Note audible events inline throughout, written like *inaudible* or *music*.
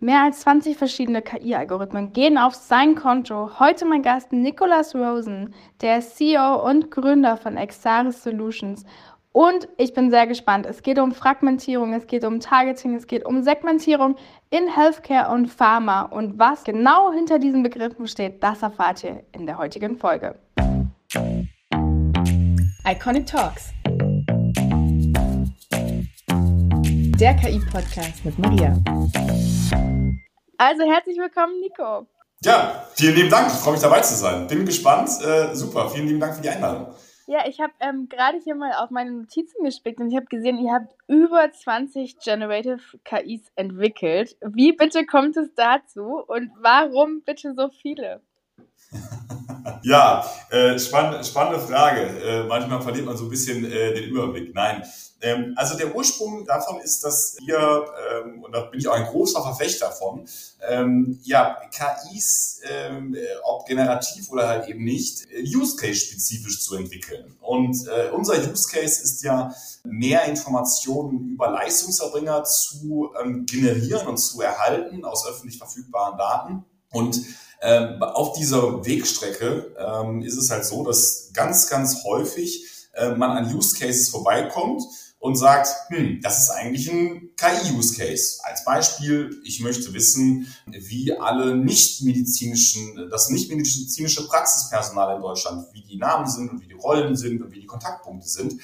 Mehr als 20 verschiedene KI-Algorithmen gehen auf sein Konto. Heute mein Gast Nicholas Rosen, der CEO und Gründer von Exaris Solutions. Und ich bin sehr gespannt. Es geht um Fragmentierung, es geht um Targeting, es geht um Segmentierung in Healthcare und Pharma. Und was genau hinter diesen Begriffen steht, das erfahrt ihr in der heutigen Folge. Iconic Talks. Der KI-Podcast mit Maria. Also herzlich willkommen, Nico. Ja, vielen lieben Dank. Ich freue mich dabei zu sein. Bin gespannt. Äh, super. Vielen lieben Dank für die Einladung. Ja, ich habe ähm, gerade hier mal auf meine Notizen gespickt und ich habe gesehen, ihr habt über 20 Generative KIs entwickelt. Wie bitte kommt es dazu und warum bitte so viele? *laughs* *laughs* ja, äh, spann spannende Frage. Äh, manchmal verliert man so ein bisschen äh, den Überblick. Nein, ähm, also der Ursprung davon ist, dass wir, ähm, und da bin ich auch ein großer Verfechter von, ähm, ja, KIs, ähm, ob generativ oder halt eben nicht, Use Case spezifisch zu entwickeln. Und äh, unser Use Case ist ja, mehr Informationen über Leistungserbringer zu ähm, generieren und zu erhalten aus öffentlich verfügbaren Daten. Und ähm, auf dieser Wegstrecke ähm, ist es halt so, dass ganz, ganz häufig äh, man an Use Cases vorbeikommt und sagt, hm, das ist eigentlich ein KI-Use-Case. Als Beispiel, ich möchte wissen, wie alle nicht-medizinischen, das nicht-medizinische Praxispersonal in Deutschland, wie die Namen sind und wie die Rollen sind und wie die Kontaktpunkte sind.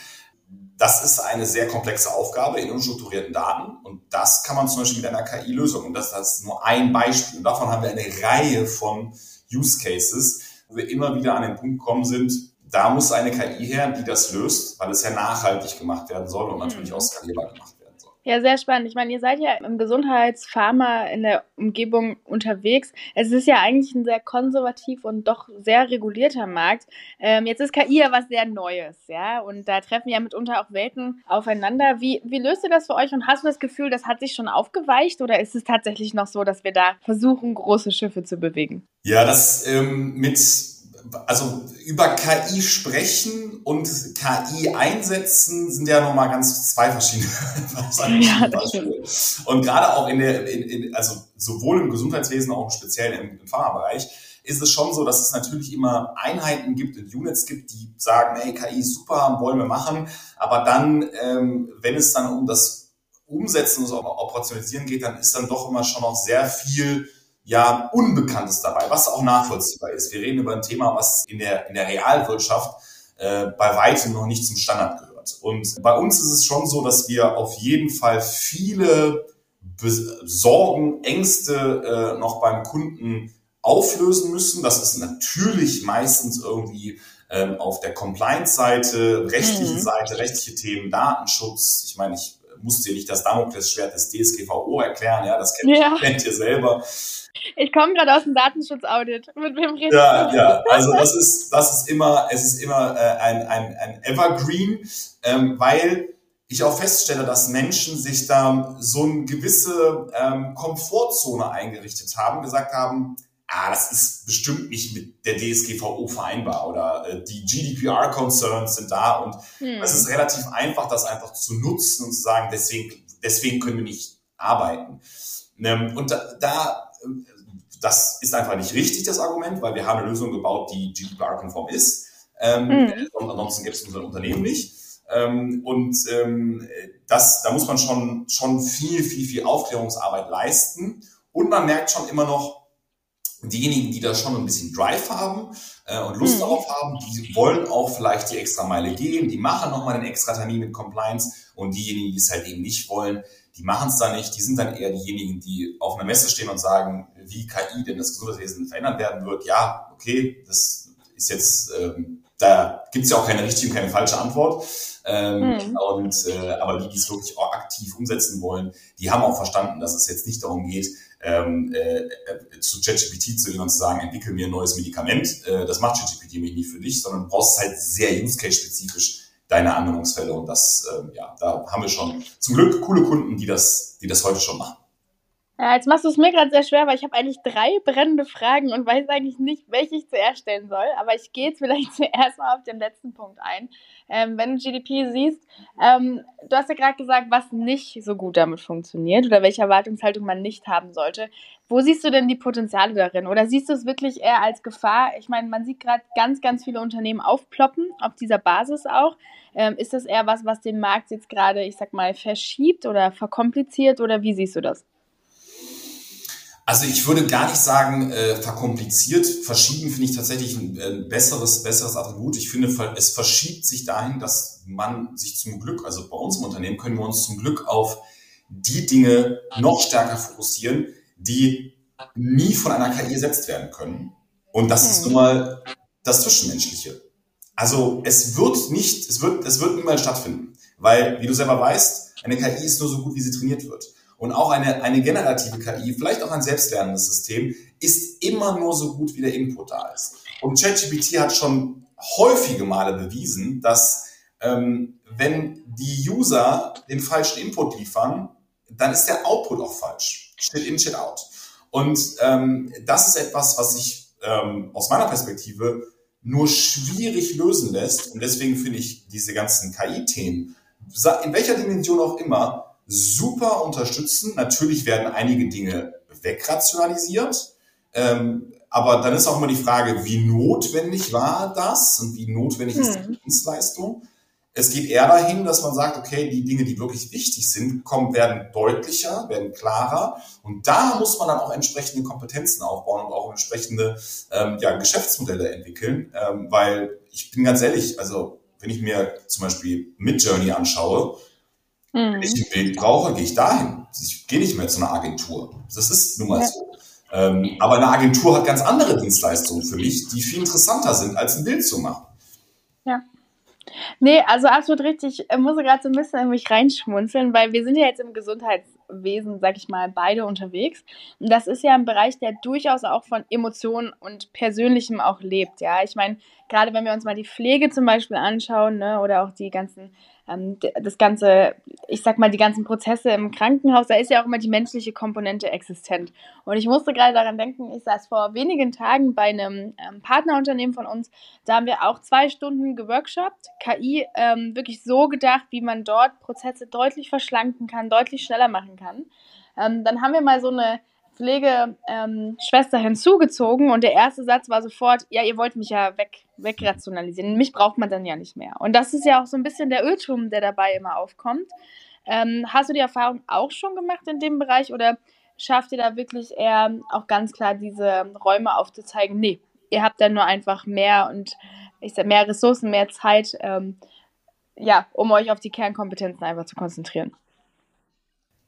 Das ist eine sehr komplexe Aufgabe in unstrukturierten Daten und das kann man zum Beispiel mit einer KI-Lösung. Und das, das ist nur ein Beispiel. Und davon haben wir eine Reihe von Use Cases, wo wir immer wieder an den Punkt gekommen sind, da muss eine KI her, die das löst, weil es ja nachhaltig gemacht werden soll und natürlich mhm. auch skalierbar gemacht. Ja, sehr spannend. Ich meine, ihr seid ja im Gesundheitspharma in der Umgebung unterwegs. Es ist ja eigentlich ein sehr konservativ und doch sehr regulierter Markt. Ähm, jetzt ist KI ja was sehr Neues, ja, und da treffen ja mitunter auch Welten aufeinander. Wie, wie löst ihr das für euch und hast du das Gefühl, das hat sich schon aufgeweicht oder ist es tatsächlich noch so, dass wir da versuchen, große Schiffe zu bewegen? Ja, das ähm, mit also über KI sprechen und KI einsetzen sind ja nochmal ganz zwei verschiedene, *laughs* ja, Beispiele. Und gerade auch in der, in, in, also sowohl im Gesundheitswesen, auch speziell im, im Pharmabereich, ist es schon so, dass es natürlich immer Einheiten gibt und Units gibt, die sagen, hey, KI ist super, wollen wir machen. Aber dann, ähm, wenn es dann um das Umsetzen und so Operationalisieren geht, dann ist dann doch immer schon noch sehr viel ja Unbekanntes dabei, was auch nachvollziehbar ist. Wir reden über ein Thema, was in der, in der Realwirtschaft äh, bei weitem noch nicht zum Standard gehört. Und bei uns ist es schon so, dass wir auf jeden Fall viele Sorgen, Ängste äh, noch beim Kunden auflösen müssen. Das ist natürlich meistens irgendwie ähm, auf der Compliance-Seite, rechtliche mhm. Seite, rechtliche Themen, Datenschutz. Ich meine, ich musste dir nicht das Damoklesschwert des DSGVO erklären, ja, das kennt, ja. kennt ihr selber. Ich komme gerade aus dem Datenschutzaudit. Mit wem redest ja, du? Ja, also das ist, das ist immer, es ist immer äh, ein, ein, ein Evergreen, ähm, weil ich auch feststelle, dass Menschen sich da so eine gewisse ähm, Komfortzone eingerichtet haben, gesagt haben, ah, das ist bestimmt nicht mit der DSGVO vereinbar oder äh, die GDPR-Concerns sind da und hm. es ist relativ einfach, das einfach zu nutzen und zu sagen, deswegen, deswegen können wir nicht arbeiten. Ähm, und da, da das ist einfach nicht richtig, das Argument, weil wir haben eine Lösung gebaut, die GDPR-konform ist. Ähm, mhm. Ansonsten gibt es unser Unternehmen nicht. Ähm, und ähm, das, da muss man schon, schon viel, viel, viel Aufklärungsarbeit leisten. Und man merkt schon immer noch, diejenigen, die da schon ein bisschen Drive haben äh, und Lust mhm. darauf haben, die wollen auch vielleicht die extra Meile gehen, die machen nochmal einen extra Termin mit Compliance und diejenigen, die es halt eben nicht wollen, die machen es dann nicht, die sind dann eher diejenigen, die auf einer Messe stehen und sagen, wie KI denn das Gesundheitswesen verändert werden wird. Ja, okay, das ist jetzt, ähm, da gibt es ja auch keine richtige und keine falsche Antwort. Ähm, hm. und, äh, aber die, die es wirklich auch aktiv umsetzen wollen, die haben auch verstanden, dass es jetzt nicht darum geht, ähm, äh, zu ChatGPT zu gehen und zu sagen, entwickel mir ein neues Medikament. Äh, das macht ChatGPT nämlich nicht für dich, sondern du brauchst halt sehr use-case-spezifisch deine Anwendungsfälle. Und das, ähm, ja, da haben wir schon zum Glück coole Kunden, die das, die das heute schon machen. Ja, jetzt machst du es mir gerade sehr schwer, weil ich habe eigentlich drei brennende Fragen und weiß eigentlich nicht, welche ich zuerst stellen soll. Aber ich gehe jetzt vielleicht *laughs* zuerst mal auf den letzten Punkt ein. Ähm, wenn du GDP siehst, ähm, du hast ja gerade gesagt, was nicht so gut damit funktioniert oder welche Erwartungshaltung man nicht haben sollte. Wo siehst du denn die Potenziale darin? Oder siehst du es wirklich eher als Gefahr? Ich meine, man sieht gerade ganz, ganz viele Unternehmen aufploppen, auf dieser Basis auch. Ähm, ist das eher was, was den Markt jetzt gerade, ich sag mal, verschiebt oder verkompliziert oder wie siehst du das? Also ich würde gar nicht sagen, äh, verkompliziert. Verschieben finde ich tatsächlich ein äh, besseres, besseres Attribut. Ich finde, es verschiebt sich dahin, dass man sich zum Glück, also bei uns im Unternehmen können wir uns zum Glück auf die Dinge noch stärker fokussieren, die nie von einer KI ersetzt werden können. Und das ist nun mal das Zwischenmenschliche. Also es wird nicht, es wird, es wird niemals stattfinden. Weil, wie du selber weißt, eine KI ist nur so gut, wie sie trainiert wird. Und auch eine, eine generative KI, vielleicht auch ein selbstlernendes System, ist immer nur so gut, wie der Input da ist. Und ChatGPT hat schon häufige Male bewiesen, dass ähm, wenn die User den falschen Input liefern, dann ist der Output auch falsch. Shit in, shit out. Und ähm, das ist etwas, was sich ähm, aus meiner Perspektive nur schwierig lösen lässt. Und deswegen finde ich diese ganzen KI-Themen, in welcher Dimension auch immer, super unterstützen. Natürlich werden einige Dinge wegrationalisiert. Ähm, aber dann ist auch immer die Frage, wie notwendig war das und wie notwendig ist die hm. Dienstleistung? Es geht eher dahin, dass man sagt, okay, die Dinge, die wirklich wichtig sind, kommen, werden deutlicher, werden klarer. Und da muss man dann auch entsprechende Kompetenzen aufbauen und auch entsprechende ähm, ja, Geschäftsmodelle entwickeln. Ähm, weil ich bin ganz ehrlich, also wenn ich mir zum Beispiel Midjourney anschaue, Mhm. Wenn ich ein Bild brauche, gehe ich dahin. Ich gehe nicht mehr zu einer Agentur. Das ist nun mal ja. so. Ähm, aber eine Agentur hat ganz andere Dienstleistungen für mich, die viel interessanter sind, als ein Bild zu machen. Ja. Nee, also absolut richtig. Ich muss gerade so ein bisschen in mich reinschmunzeln, weil wir sind ja jetzt im Gesundheitswesen, sag ich mal, beide unterwegs. Und das ist ja ein Bereich, der durchaus auch von Emotionen und Persönlichem auch lebt. Ja, ich meine, gerade wenn wir uns mal die Pflege zum Beispiel anschauen, ne, oder auch die ganzen das ganze, ich sag mal, die ganzen Prozesse im Krankenhaus, da ist ja auch immer die menschliche Komponente existent. Und ich musste gerade daran denken, ich saß vor wenigen Tagen bei einem ähm, Partnerunternehmen von uns, da haben wir auch zwei Stunden geworkshopt, KI ähm, wirklich so gedacht, wie man dort Prozesse deutlich verschlanken kann, deutlich schneller machen kann. Ähm, dann haben wir mal so eine Pflegeschwester ähm, hinzugezogen und der erste Satz war sofort, ja, ihr wollt mich ja weg, wegrationalisieren. Mich braucht man dann ja nicht mehr. Und das ist ja auch so ein bisschen der Irrtum, der dabei immer aufkommt. Ähm, hast du die Erfahrung auch schon gemacht in dem Bereich oder schafft ihr da wirklich eher auch ganz klar diese Räume aufzuzeigen? Nee, ihr habt dann nur einfach mehr und ich sag, mehr Ressourcen, mehr Zeit, ähm, ja, um euch auf die Kernkompetenzen einfach zu konzentrieren.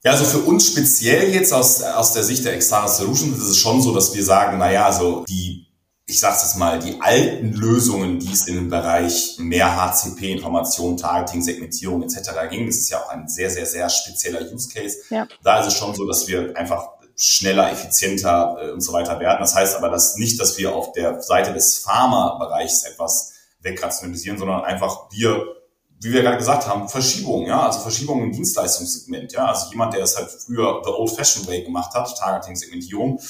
Ja, also für uns speziell jetzt aus, aus der Sicht der Extara Solutions ist es schon so, dass wir sagen, naja, also die, ich sag's jetzt mal, die alten Lösungen, die es in dem Bereich mehr HCP, Information, Targeting, Segmentierung etc. ging, das ist ja auch ein sehr, sehr, sehr spezieller Use Case. Ja. Da ist es schon so, dass wir einfach schneller, effizienter äh, und so weiter werden. Das heißt aber dass nicht, dass wir auf der Seite des Pharma-Bereichs etwas wegrationalisieren, sondern einfach wir wie wir gerade gesagt haben, Verschiebungen, ja, also Verschiebungen im Dienstleistungssegment, ja, also jemand, der es halt früher the old-fashioned way gemacht hat, Targeting-Segmentierung,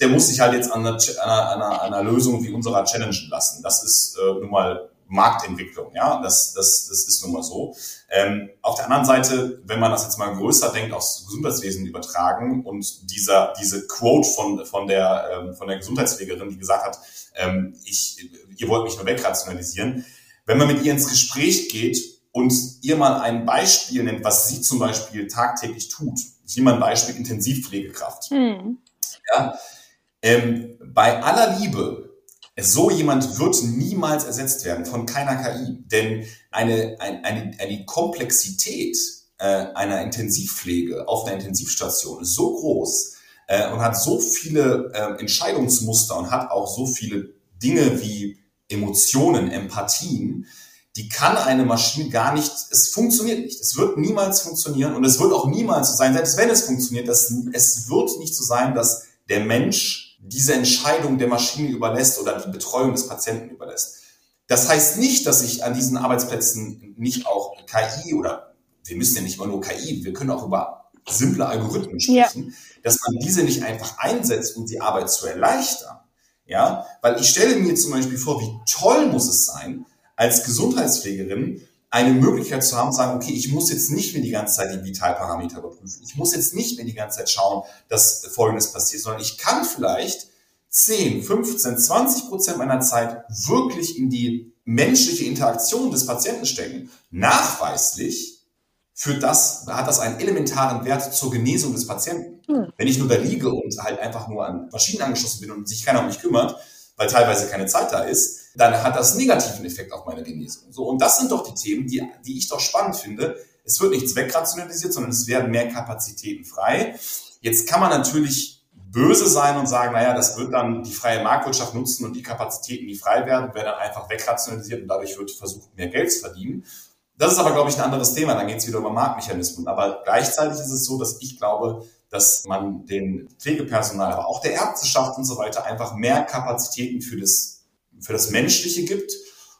der muss sich halt jetzt an einer, einer, einer, Lösung wie unserer challengen lassen. Das ist äh, nun mal Marktentwicklung, ja, das, das, das ist nun mal so. Ähm, auf der anderen Seite, wenn man das jetzt mal größer denkt, aufs Gesundheitswesen übertragen und dieser, diese Quote von, von, der, ähm, von der Gesundheitspflegerin, die gesagt hat, ähm, ich, ihr wollt mich nur wegrationalisieren, wenn man mit ihr ins Gespräch geht und ihr mal ein Beispiel nennt, was sie zum Beispiel tagtäglich tut, ich nehme mal ein Beispiel Intensivpflegekraft. Mhm. Ja, ähm, bei aller Liebe, so jemand wird niemals ersetzt werden von keiner KI, denn eine, eine, eine, eine Komplexität äh, einer Intensivpflege auf einer Intensivstation ist so groß äh, und hat so viele äh, Entscheidungsmuster und hat auch so viele Dinge wie Emotionen, Empathien, die kann eine Maschine gar nicht, es funktioniert nicht. Es wird niemals funktionieren und es wird auch niemals so sein, selbst wenn es funktioniert, dass, es wird nicht so sein, dass der Mensch diese Entscheidung der Maschine überlässt oder die Betreuung des Patienten überlässt. Das heißt nicht, dass ich an diesen Arbeitsplätzen nicht auch KI oder wir müssen ja nicht immer nur KI, wir können auch über simple Algorithmen sprechen, ja. dass man diese nicht einfach einsetzt, um die Arbeit zu erleichtern. Ja, weil ich stelle mir zum Beispiel vor, wie toll muss es sein, als Gesundheitspflegerin eine Möglichkeit zu haben, zu sagen, okay, ich muss jetzt nicht mehr die ganze Zeit die Vitalparameter überprüfen. Ich muss jetzt nicht mehr die ganze Zeit schauen, dass Folgendes passiert, sondern ich kann vielleicht 10, 15, 20 Prozent meiner Zeit wirklich in die menschliche Interaktion des Patienten stecken. Nachweislich führt das, hat das einen elementaren Wert zur Genesung des Patienten. Mhm. Wenn ich nur da liege und halt einfach nur an Maschinen angeschlossen bin und sich keiner um mich kümmert, weil teilweise keine Zeit da ist, dann hat das einen negativen Effekt auf meine Genesung. So, und das sind doch die Themen, die, die ich doch spannend finde. Es wird nichts wegrationalisiert, sondern es werden mehr Kapazitäten frei. Jetzt kann man natürlich böse sein und sagen, naja, das wird dann die freie Marktwirtschaft nutzen und die Kapazitäten, die frei werden, werden dann einfach wegrationalisiert und dadurch wird versucht, mehr Geld zu verdienen. Das ist aber, glaube ich, ein anderes Thema. Dann geht es wieder über Marktmechanismen. Aber gleichzeitig ist es so, dass ich glaube, dass man den Pflegepersonal, aber auch der Ärzteschaft und so weiter einfach mehr Kapazitäten für das, für das Menschliche gibt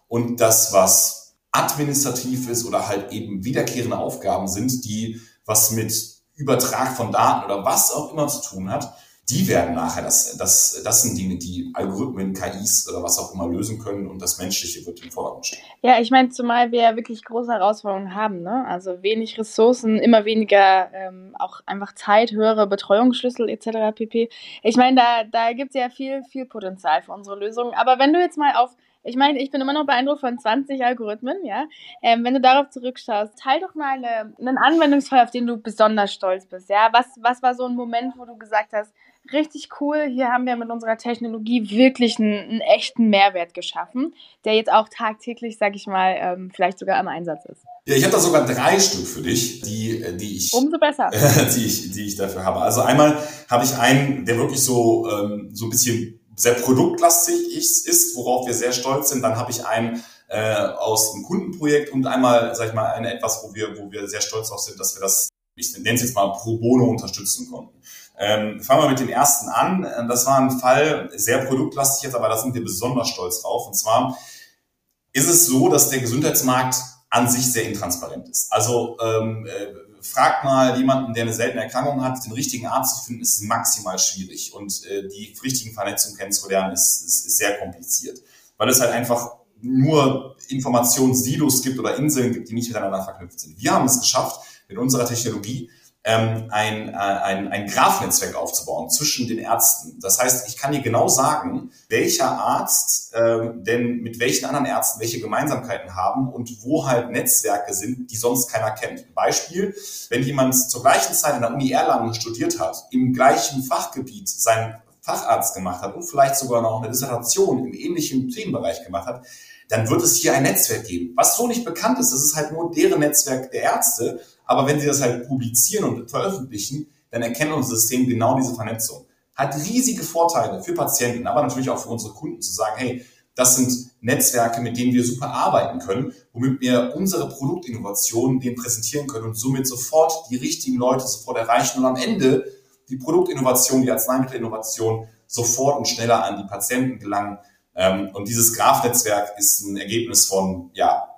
und das, was administrativ ist oder halt eben wiederkehrende Aufgaben sind, die was mit Übertrag von Daten oder was auch immer zu tun hat, die werden nachher, das, das, das sind Dinge, die Algorithmen, KIs oder was auch immer lösen können und das Menschliche wird im Vordergrund stehen. Ja, ich meine, zumal wir ja wirklich große Herausforderungen haben, ne? Also wenig Ressourcen, immer weniger ähm, auch einfach Zeit, höhere Betreuungsschlüssel etc. pp. Ich meine, da, da gibt es ja viel, viel Potenzial für unsere Lösungen. Aber wenn du jetzt mal auf ich meine, ich bin immer noch beeindruckt von 20 Algorithmen, ja. Ähm, wenn du darauf zurückschaust, teil doch mal eine, einen Anwendungsfall, auf den du besonders stolz bist, ja. Was, was war so ein Moment, wo du gesagt hast, richtig cool. Hier haben wir mit unserer Technologie wirklich einen, einen echten Mehrwert geschaffen, der jetzt auch tagtäglich, sag ich mal, ähm, vielleicht sogar im Einsatz ist. Ja, ich habe da sogar drei Stück für dich, die, die ich, umso besser, *laughs* die ich, die ich dafür habe. Also einmal habe ich einen, der wirklich so ähm, so ein bisschen sehr produktlastig ist, worauf wir sehr stolz sind. Dann habe ich einen äh, aus einem Kundenprojekt und einmal, sag ich mal, eine etwas, wo wir, wo wir sehr stolz drauf sind, dass wir das, ich nenne es jetzt mal pro bono unterstützen konnten. Ähm, fangen wir mit dem ersten an. Äh, das war ein Fall, sehr produktlastig jetzt, aber da sind wir besonders stolz drauf. Und zwar ist es so, dass der Gesundheitsmarkt an sich sehr intransparent ist. Also ähm, äh, fragt mal jemanden, der eine seltene Erkrankung hat, den richtigen Arzt zu finden, ist maximal schwierig. Und äh, die richtigen Vernetzungen kennenzulernen, ist, ist, ist sehr kompliziert. Weil es halt einfach nur Informationssilos gibt oder Inseln gibt, die nicht miteinander verknüpft sind. Wir haben es geschafft, mit unserer Technologie ähm, ein, äh, ein, ein Graph-Netzwerk aufzubauen zwischen den Ärzten. Das heißt, ich kann dir genau sagen, welcher Arzt ähm, denn mit welchen anderen Ärzten welche Gemeinsamkeiten haben und wo halt Netzwerke sind, die sonst keiner kennt. Beispiel, wenn jemand zur gleichen Zeit in der Uni Erlangen studiert hat, im gleichen Fachgebiet seinen Facharzt gemacht hat und vielleicht sogar noch eine Dissertation im ähnlichen Themenbereich gemacht hat, dann wird es hier ein Netzwerk geben. Was so nicht bekannt ist, das ist halt nur deren Netzwerk der Ärzte, aber wenn sie das halt publizieren und veröffentlichen, dann erkennt unser System genau diese Vernetzung. Hat riesige Vorteile für Patienten, aber natürlich auch für unsere Kunden zu sagen, hey, das sind Netzwerke, mit denen wir super arbeiten können, womit wir unsere Produktinnovationen denen präsentieren können und somit sofort die richtigen Leute sofort erreichen und am Ende die Produktinnovation, die Arzneimittelinnovation sofort und schneller an die Patienten gelangen. Ähm, und dieses Graph-Netzwerk ist ein Ergebnis von, ja,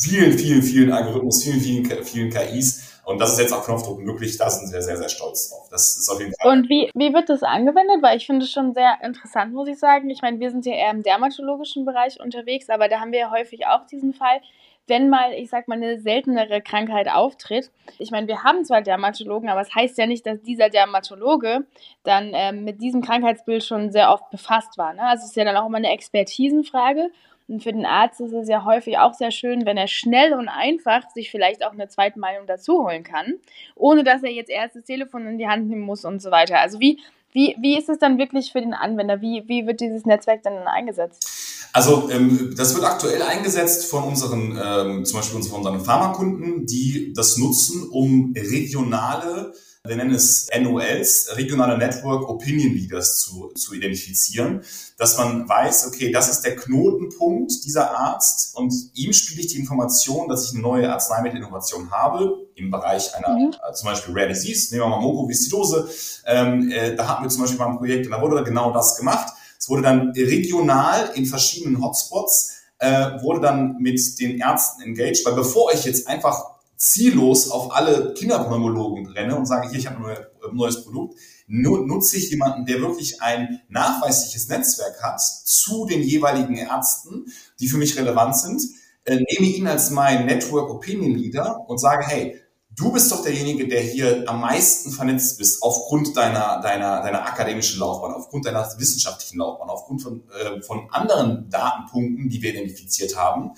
vielen, vielen, vielen Algorithmus, vielen, vielen, vielen KIs. Und das ist jetzt auf Knopfdruck möglich. Da sind wir sehr, sehr stolz drauf. Das ist auf jeden Fall. Und wie, wie wird das angewendet? Weil ich finde es schon sehr interessant, muss ich sagen. Ich meine, wir sind ja eher im dermatologischen Bereich unterwegs, aber da haben wir ja häufig auch diesen Fall, wenn mal, ich sag mal, eine seltenere Krankheit auftritt. Ich meine, wir haben zwar Dermatologen, aber es das heißt ja nicht, dass dieser Dermatologe dann ähm, mit diesem Krankheitsbild schon sehr oft befasst war. Ne? Also es ist ja dann auch immer eine Expertisenfrage. Und für den Arzt ist es ja häufig auch sehr schön, wenn er schnell und einfach sich vielleicht auch eine zweite Meinung dazu holen kann, ohne dass er jetzt erst das Telefon in die Hand nehmen muss und so weiter. Also wie, wie, wie ist es dann wirklich für den Anwender? Wie, wie wird dieses Netzwerk dann eingesetzt? Also ähm, das wird aktuell eingesetzt von unseren, ähm, zum Beispiel von unseren Pharmakunden, die das nutzen, um regionale wir nennen es NOLs, regionale Network Opinion Leaders zu, zu identifizieren, dass man weiß, okay, das ist der Knotenpunkt dieser Arzt und ihm spiele ich die Information, dass ich eine neue Arzneimittelinnovation habe im Bereich einer, mhm. äh, zum Beispiel Rare Disease, nehmen wir mal Mukoviszidose, ähm, äh, da hatten wir zum Beispiel mal ein Projekt und da wurde genau das gemacht. Es wurde dann regional in verschiedenen Hotspots, äh, wurde dann mit den Ärzten engaged, weil bevor ich jetzt einfach ziellos auf alle Kinderpneumologen renne und sage, hier, ich habe ein neues Produkt, nutze ich jemanden, der wirklich ein nachweisliches Netzwerk hat zu den jeweiligen Ärzten, die für mich relevant sind, äh, nehme ihn als mein Network Opinion Leader und sage, hey, du bist doch derjenige, der hier am meisten vernetzt bist aufgrund deiner, deiner, deiner akademischen Laufbahn, aufgrund deiner wissenschaftlichen Laufbahn, aufgrund von, äh, von anderen Datenpunkten, die wir identifiziert haben.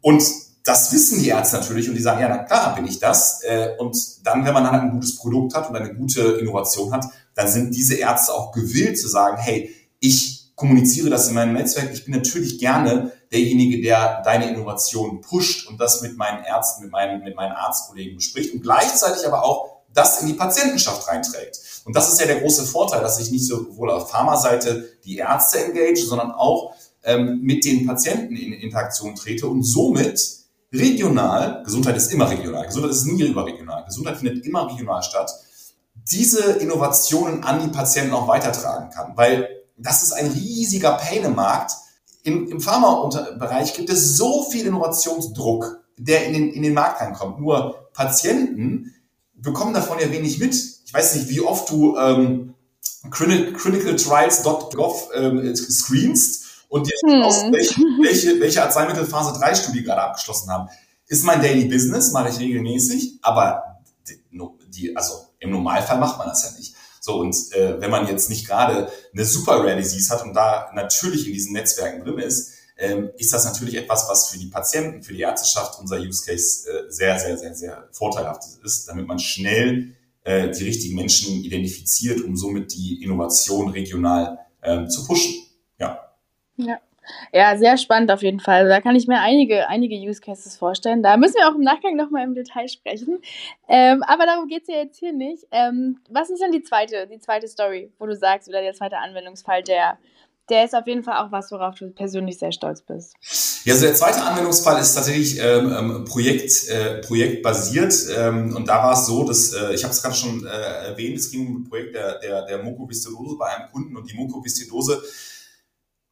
Und das wissen die Ärzte natürlich und die sagen, ja, na klar bin ich das. Äh, und dann, wenn man dann ein gutes Produkt hat und eine gute Innovation hat, dann sind diese Ärzte auch gewillt zu sagen, hey, ich kommuniziere das in meinem Netzwerk. Ich bin natürlich gerne derjenige, der deine Innovation pusht und das mit meinen Ärzten, mit meinen, mit meinen Arztkollegen bespricht und gleichzeitig aber auch das in die Patientenschaft reinträgt. Und das ist ja der große Vorteil, dass ich nicht sowohl auf Pharmaseite die Ärzte engage, sondern auch ähm, mit den Patienten in Interaktion trete und somit regional, Gesundheit ist immer regional, Gesundheit ist nie überregional, Gesundheit findet immer regional statt, diese Innovationen an die Patienten auch weitertragen kann. Weil das ist ein riesiger Pain im Markt. Im, im Pharmabereich gibt es so viel Innovationsdruck, der in den, in den Markt reinkommt. Nur Patienten bekommen davon ja wenig mit. Ich weiß nicht, wie oft du ähm, clinicaltrials.gov ähm, screenst und dir hm. aus, welche, welche, welche Arzneimittel Phase 3 Studie gerade abgeschlossen haben. Ist mein Daily Business, mache ich regelmäßig, aber die, also im Normalfall macht man das ja nicht. So, und äh, wenn man jetzt nicht gerade eine super Rare Disease hat und da natürlich in diesen Netzwerken drin ist, ähm, ist das natürlich etwas, was für die Patienten, für die Ärzteschaft unser Use Case äh, sehr, sehr, sehr, sehr vorteilhaft ist, damit man schnell äh, die richtigen Menschen identifiziert, um somit die Innovation regional ähm, zu pushen. Ja. Ja. Sehr spannend auf jeden Fall. Da kann ich mir einige, einige Use Cases vorstellen. Da müssen wir auch im Nachgang nochmal im Detail sprechen. Ähm, aber darum geht es ja jetzt hier nicht. Ähm, was ist denn die zweite, die zweite Story, wo du sagst, oder der zweite Anwendungsfall, der, der ist auf jeden Fall auch was, worauf du persönlich sehr stolz bist. Ja, also der zweite Anwendungsfall ist tatsächlich ähm, ähm Projekt, äh, projektbasiert. Ähm, und da war es so, dass, äh, ich habe es gerade schon äh, erwähnt, es ging um ein Projekt der, der, der Mukoviszidose bei einem Kunden und die Mukoviszidose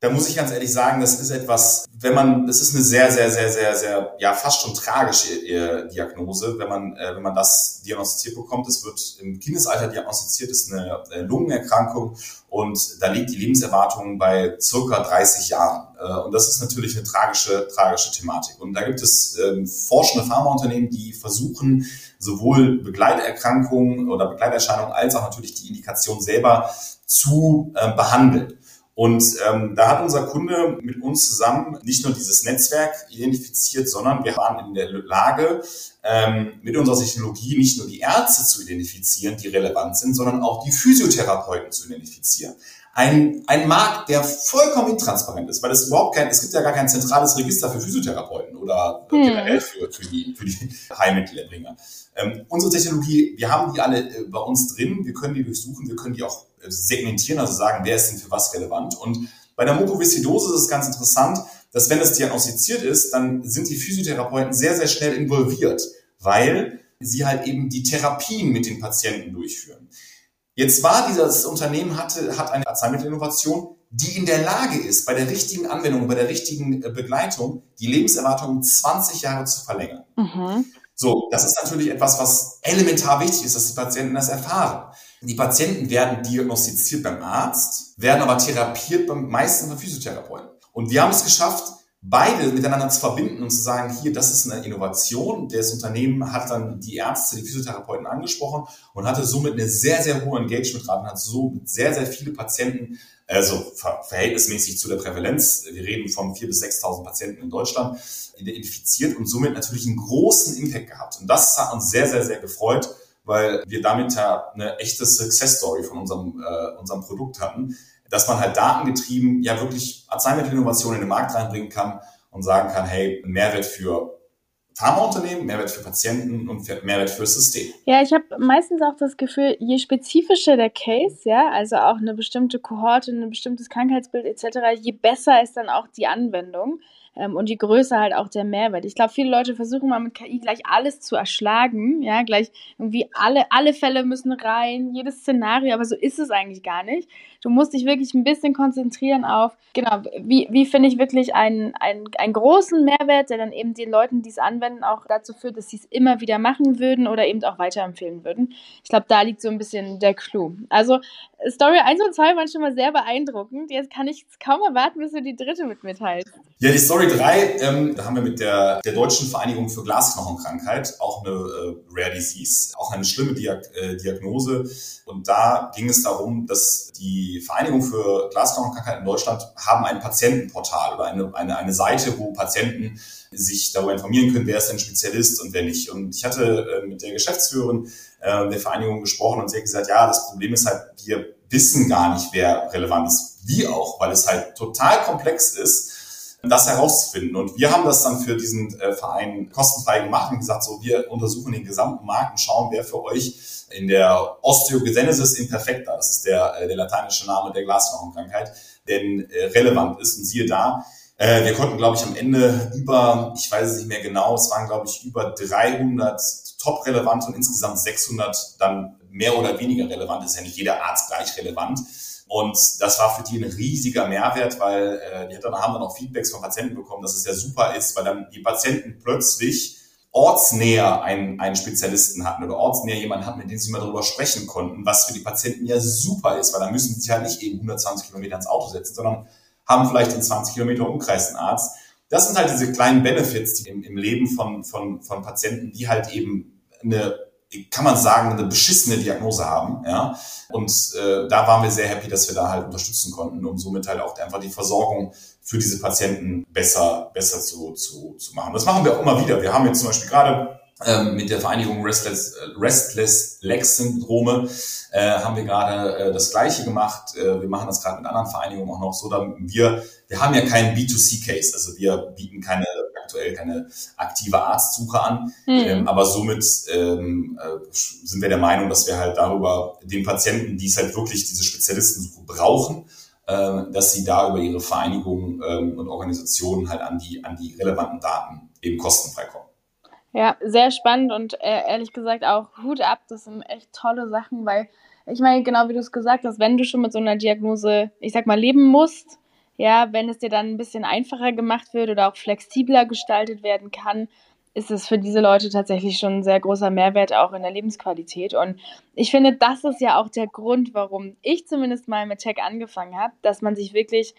da muss ich ganz ehrlich sagen, das ist etwas, wenn man, das ist eine sehr, sehr, sehr, sehr, sehr, ja, fast schon tragische äh, Diagnose, wenn man, äh, wenn man das diagnostiziert bekommt. Es wird im Kindesalter diagnostiziert, ist eine äh, Lungenerkrankung und da liegt die Lebenserwartung bei circa 30 Jahren. Äh, und das ist natürlich eine tragische, tragische Thematik. Und da gibt es ähm, forschende Pharmaunternehmen, die versuchen, sowohl Begleiterkrankungen oder Begleiterscheinungen als auch natürlich die Indikation selber zu äh, behandeln. Und ähm, da hat unser Kunde mit uns zusammen nicht nur dieses Netzwerk identifiziert, sondern wir waren in der Lage, ähm, mit unserer Technologie nicht nur die Ärzte zu identifizieren, die relevant sind, sondern auch die Physiotherapeuten zu identifizieren. Ein, ein Markt, der vollkommen intransparent ist, weil es überhaupt kein, es gibt ja gar kein zentrales Register für Physiotherapeuten oder hm. generell für, für die, für die *laughs* Heilmittelerbringer. Ähm, unsere Technologie, wir haben die alle äh, bei uns drin, wir können die durchsuchen, wir können die auch segmentieren, also sagen, wer ist denn für was relevant. Und bei der Mukoviszidose ist es ganz interessant, dass wenn es diagnostiziert ist, dann sind die Physiotherapeuten sehr, sehr schnell involviert, weil sie halt eben die Therapien mit den Patienten durchführen. Jetzt war dieses Unternehmen hatte, hat eine Arzneimittelinnovation, die in der Lage ist, bei der richtigen Anwendung, bei der richtigen äh, Begleitung, die Lebenserwartung um 20 Jahre zu verlängern. Mhm. So, das ist natürlich etwas, was elementar wichtig ist, dass die Patienten das erfahren. Die Patienten werden diagnostiziert beim Arzt, werden aber therapiert beim meisten von Physiotherapeuten. Und wir haben es geschafft, beide miteinander zu verbinden und zu sagen, hier, das ist eine Innovation. Das Unternehmen hat dann die Ärzte, die Physiotherapeuten angesprochen und hatte somit eine sehr, sehr hohe Engagementrate und hat so sehr, sehr viele Patienten, also verhältnismäßig zu der Prävalenz, wir reden von 4.000 bis 6.000 Patienten in Deutschland, identifiziert und somit natürlich einen großen Impact gehabt. Und das hat uns sehr, sehr, sehr gefreut, weil wir damit ja eine echte Success Story von unserem, äh, unserem Produkt hatten dass man halt datengetrieben ja wirklich Arzneimittelinnovationen in den Markt reinbringen kann und sagen kann, hey, Mehrwert für Pharmaunternehmen, Mehrwert für Patienten und Mehrwert fürs System. Ja, ich habe meistens auch das Gefühl, je spezifischer der Case, ja, also auch eine bestimmte Kohorte, ein bestimmtes Krankheitsbild etc., je besser ist dann auch die Anwendung. Ähm, und je größer halt auch der Mehrwert. Ich glaube, viele Leute versuchen mal mit KI gleich alles zu erschlagen, ja, gleich irgendwie alle, alle Fälle müssen rein, jedes Szenario, aber so ist es eigentlich gar nicht. Du musst dich wirklich ein bisschen konzentrieren auf, genau, wie, wie finde ich wirklich einen, einen, einen großen Mehrwert, der dann eben den Leuten, die es anwenden, auch dazu führt, dass sie es immer wieder machen würden oder eben auch weiterempfehlen würden. Ich glaube, da liegt so ein bisschen der Clou. Also Story 1 und 2 waren schon mal sehr beeindruckend. Jetzt kann ich kaum erwarten, bis du die dritte mit mitteilst. Ja, die Story 3, ähm, da haben wir mit der, der Deutschen Vereinigung für Glasknochenkrankheit auch eine äh, Rare Disease, auch eine schlimme Diag äh, Diagnose. Und da ging es darum, dass die Vereinigung für Glasknochenkrankheit in Deutschland haben ein Patientenportal oder eine, eine, eine Seite, wo Patienten sich darüber informieren können, wer ist denn Spezialist und wer nicht. Und ich hatte äh, mit der Geschäftsführerin äh, der Vereinigung gesprochen und sie hat gesagt, ja, das Problem ist halt, wir wissen gar nicht, wer relevant ist. Wie auch, weil es halt total komplex ist, das herauszufinden. Und wir haben das dann für diesen äh, Verein kostenfrei gemacht und gesagt, so, wir untersuchen den gesamten Markt und schauen, wer für euch in der Osteogenesis imperfecta, das ist der, äh, der lateinische Name der Glasknochenkrankheit, denn äh, relevant ist. Und siehe da, äh, wir konnten, glaube ich, am Ende über, ich weiß es nicht mehr genau, es waren, glaube ich, über 300 top relevante und insgesamt 600 dann mehr oder weniger relevant. Ist ja nicht jeder Arzt gleich relevant. Und das war für die ein riesiger Mehrwert, weil äh, die haben dann auch Feedbacks von Patienten bekommen, dass es ja super ist, weil dann die Patienten plötzlich ortsnäher einen, einen Spezialisten hatten oder ortsnäher jemanden hatten, mit dem sie mal darüber sprechen konnten, was für die Patienten ja super ist, weil dann müssen sie sich halt nicht eben 120 Kilometer ins Auto setzen, sondern haben vielleicht in 20 Kilometer Umkreis einen Arzt. Das sind halt diese kleinen Benefits die im, im Leben von, von, von Patienten, die halt eben eine, kann man sagen, eine beschissene Diagnose haben. Ja? Und äh, da waren wir sehr happy, dass wir da halt unterstützen konnten, um somit halt auch einfach die Versorgung für diese Patienten besser, besser zu, zu, zu machen. Das machen wir auch immer wieder. Wir haben jetzt zum Beispiel gerade ähm, mit der Vereinigung Restless, äh, Restless Leg Syndrome äh, haben wir gerade äh, das Gleiche gemacht. Äh, wir machen das gerade mit anderen Vereinigungen auch noch so. Damit wir, wir haben ja keinen B2C-Case, also wir bieten keine aktuell keine aktive Arztsuche an, mhm. ähm, aber somit ähm, äh, sind wir der Meinung, dass wir halt darüber den Patienten, die es halt wirklich diese Spezialistensuche brauchen, äh, dass sie da über ihre Vereinigungen ähm, und Organisationen halt an die an die relevanten Daten eben kostenfrei kommen. Ja, sehr spannend und äh, ehrlich gesagt auch Hut ab, das sind echt tolle Sachen, weil ich meine, genau wie du es gesagt hast, wenn du schon mit so einer Diagnose, ich sag mal, leben musst, ja, wenn es dir dann ein bisschen einfacher gemacht wird oder auch flexibler gestaltet werden kann, ist es für diese Leute tatsächlich schon ein sehr großer Mehrwert auch in der Lebensqualität. Und ich finde, das ist ja auch der Grund, warum ich zumindest mal mit Tech angefangen habe, dass man sich wirklich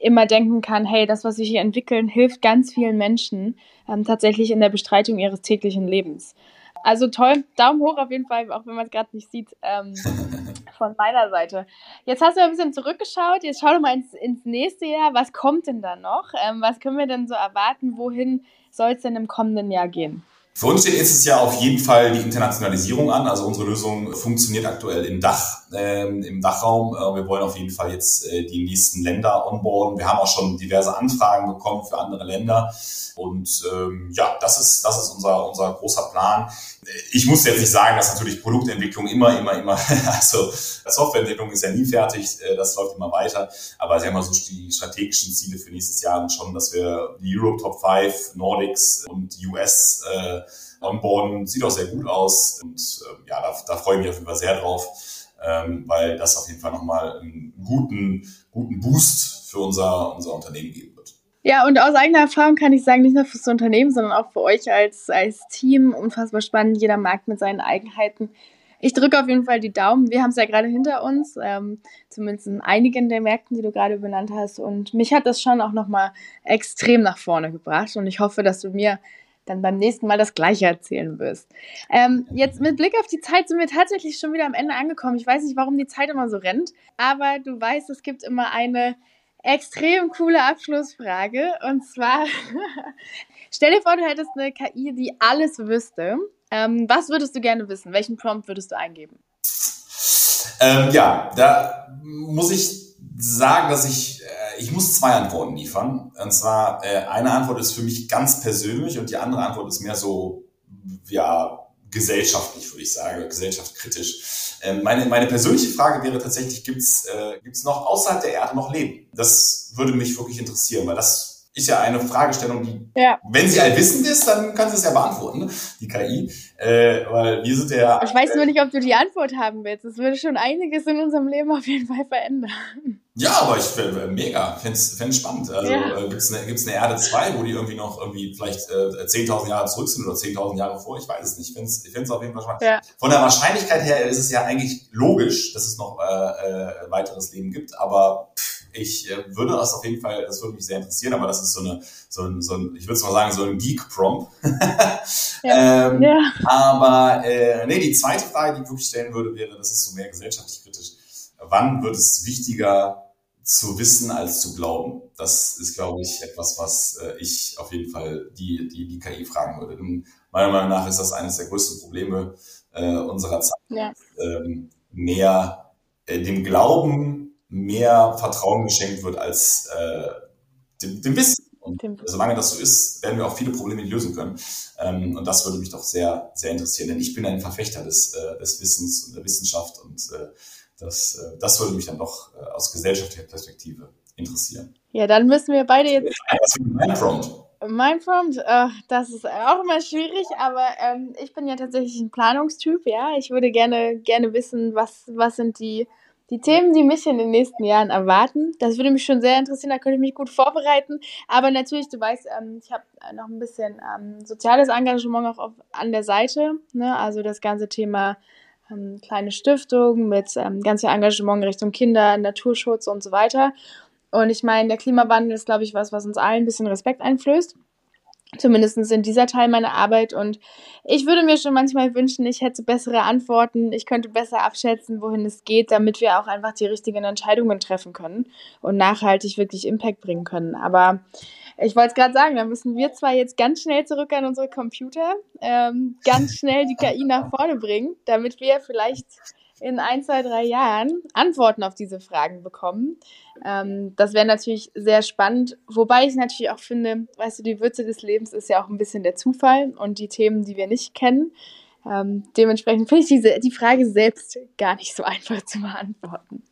immer denken kann, hey, das, was wir hier entwickeln, hilft ganz vielen Menschen ähm, tatsächlich in der Bestreitung ihres täglichen Lebens. Also toll, Daumen hoch auf jeden Fall, auch wenn man es gerade nicht sieht, ähm, *laughs* von meiner Seite. Jetzt hast du ein bisschen zurückgeschaut, jetzt schau doch mal ins, ins nächste Jahr. Was kommt denn da noch? Ähm, was können wir denn so erwarten? Wohin soll es denn im kommenden Jahr gehen? Für uns steht nächstes Jahr auf jeden Fall die Internationalisierung an. Also unsere Lösung funktioniert aktuell im Dach, ähm, im Dachraum. Äh, wir wollen auf jeden Fall jetzt äh, die nächsten Länder onboarden. Wir haben auch schon diverse Anfragen bekommen für andere Länder. Und ähm, ja, das ist, das ist unser, unser großer Plan. Ich muss jetzt nicht sagen, dass natürlich Produktentwicklung immer, immer, immer, *laughs* also Softwareentwicklung ist ja nie fertig, äh, das läuft immer weiter. Aber sagen wir so die strategischen Ziele für nächstes Jahr schon, dass wir die Europe Top 5, Nordics und US äh, onboarden. Sieht auch sehr gut aus und äh, ja, da, da freue ich mich auf jeden Fall sehr drauf, ähm, weil das auf jeden Fall nochmal einen guten, guten Boost für unser, unser Unternehmen geben wird. Ja, und aus eigener Erfahrung kann ich sagen, nicht nur fürs Unternehmen, sondern auch für euch als, als Team, unfassbar spannend, jeder Markt mit seinen Eigenheiten. Ich drücke auf jeden Fall die Daumen. Wir haben es ja gerade hinter uns, ähm, zumindest in einigen der Märkten, die du gerade benannt hast. Und mich hat das schon auch nochmal extrem nach vorne gebracht. Und ich hoffe, dass du mir dann beim nächsten Mal das Gleiche erzählen wirst. Ähm, jetzt mit Blick auf die Zeit sind wir tatsächlich schon wieder am Ende angekommen. Ich weiß nicht, warum die Zeit immer so rennt, aber du weißt, es gibt immer eine extrem coole Abschlussfrage. Und zwar, *laughs* stell dir vor, du hättest eine KI, die alles wüsste. Ähm, was würdest du gerne wissen? Welchen Prompt würdest du eingeben? Ähm, ja, da muss ich sagen, dass ich ich muss zwei Antworten liefern. Und zwar, äh, eine Antwort ist für mich ganz persönlich und die andere Antwort ist mehr so, ja, gesellschaftlich, würde ich sagen, gesellschaftskritisch. Ähm, meine, meine persönliche Frage wäre tatsächlich, gibt's äh, gibt's noch außerhalb der Erde noch Leben? Das würde mich wirklich interessieren, weil das ist ja eine Fragestellung, die, ja. wenn sie allwissend ist, dann kann sie es ja beantworten, ne? die KI. Äh, weil wir sind ja. Ich weiß nur nicht, ob du die Antwort haben willst. Das würde schon einiges in unserem Leben auf jeden Fall verändern. Ja, aber ich finde mega, finde es spannend. Also ja. äh, gibt es eine, gibt's eine Erde 2, wo die irgendwie noch irgendwie vielleicht äh, 10.000 Jahre zurück sind oder 10.000 Jahre vor, ich weiß es nicht. Ich finde es ich find's auf jeden Fall spannend. Ja. Von der Wahrscheinlichkeit her ist es ja eigentlich logisch, dass es noch äh, äh, weiteres Leben gibt, aber pff, ich äh, würde das auf jeden Fall, das würde mich sehr interessieren, aber das ist so eine, so ein, so ein ich würde es mal sagen, so ein Geek-Prompt. *laughs* ja. ähm, ja. Aber äh, nee, die zweite Frage, die ich wirklich stellen würde, wäre, das ist so mehr gesellschaftlich kritisch. Wann wird es wichtiger zu wissen als zu glauben? Das ist, glaube ich, etwas, was äh, ich auf jeden Fall die, die, die KI fragen würde. Und meiner Meinung nach ist das eines der größten Probleme äh, unserer Zeit. Ja. Ähm, mehr äh, dem Glauben mehr Vertrauen geschenkt wird als äh, dem, dem Wissen. Und solange das so ist, werden wir auch viele Probleme lösen können. Ähm, und das würde mich doch sehr, sehr interessieren, denn ich bin ein Verfechter des, äh, des Wissens und der Wissenschaft und äh, das, äh, das würde mich dann doch äh, aus gesellschaftlicher Perspektive interessieren. Ja, dann müssen wir beide jetzt. Was ist mein Prompt? Mein Prompt, äh, das ist auch immer schwierig, aber ähm, ich bin ja tatsächlich ein Planungstyp, ja. Ich würde gerne, gerne wissen, was, was sind die die Themen, die mich in den nächsten Jahren erwarten, das würde mich schon sehr interessieren, da könnte ich mich gut vorbereiten. Aber natürlich, du weißt, ähm, ich habe noch ein bisschen ähm, soziales Engagement auch auf, an der Seite. Ne? Also das ganze Thema ähm, kleine Stiftung mit ähm, ganz viel Engagement Richtung Kinder, Naturschutz und so weiter. Und ich meine, der Klimawandel ist, glaube ich, was, was uns allen ein bisschen Respekt einflößt. Zumindest in dieser Teil meiner Arbeit. Und ich würde mir schon manchmal wünschen, ich hätte bessere Antworten, ich könnte besser abschätzen, wohin es geht, damit wir auch einfach die richtigen Entscheidungen treffen können und nachhaltig wirklich Impact bringen können. Aber ich wollte es gerade sagen, da müssen wir zwar jetzt ganz schnell zurück an unsere Computer, ähm, ganz schnell die KI nach vorne bringen, damit wir vielleicht in ein, zwei, drei Jahren Antworten auf diese Fragen bekommen. Ähm, das wäre natürlich sehr spannend, wobei ich natürlich auch finde, weißt du, die Würze des Lebens ist ja auch ein bisschen der Zufall und die Themen, die wir nicht kennen. Ähm, dementsprechend finde ich diese, die Frage selbst gar nicht so *laughs* einfach zu beantworten.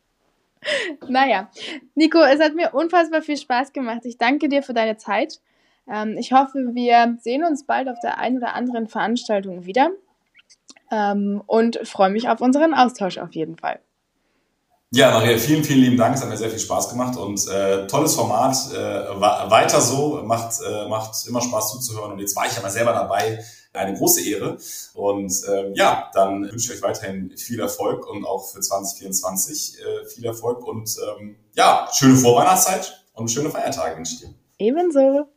*laughs* naja, Nico, es hat mir unfassbar viel Spaß gemacht. Ich danke dir für deine Zeit. Ähm, ich hoffe, wir sehen uns bald auf der einen oder anderen Veranstaltung wieder ähm, und freue mich auf unseren Austausch auf jeden Fall. Ja, Maria, vielen, vielen lieben Dank. Es hat mir sehr viel Spaß gemacht und äh, tolles Format. Äh, weiter so, macht, äh, macht immer Spaß zuzuhören. Und jetzt war ich ja mal selber dabei. Eine große Ehre. Und äh, ja, dann wünsche ich euch weiterhin viel Erfolg und auch für 2024 äh, viel Erfolg und ähm, ja, schöne Vorweihnachtszeit und schöne Feiertage wünsche ich dir. Ebenso.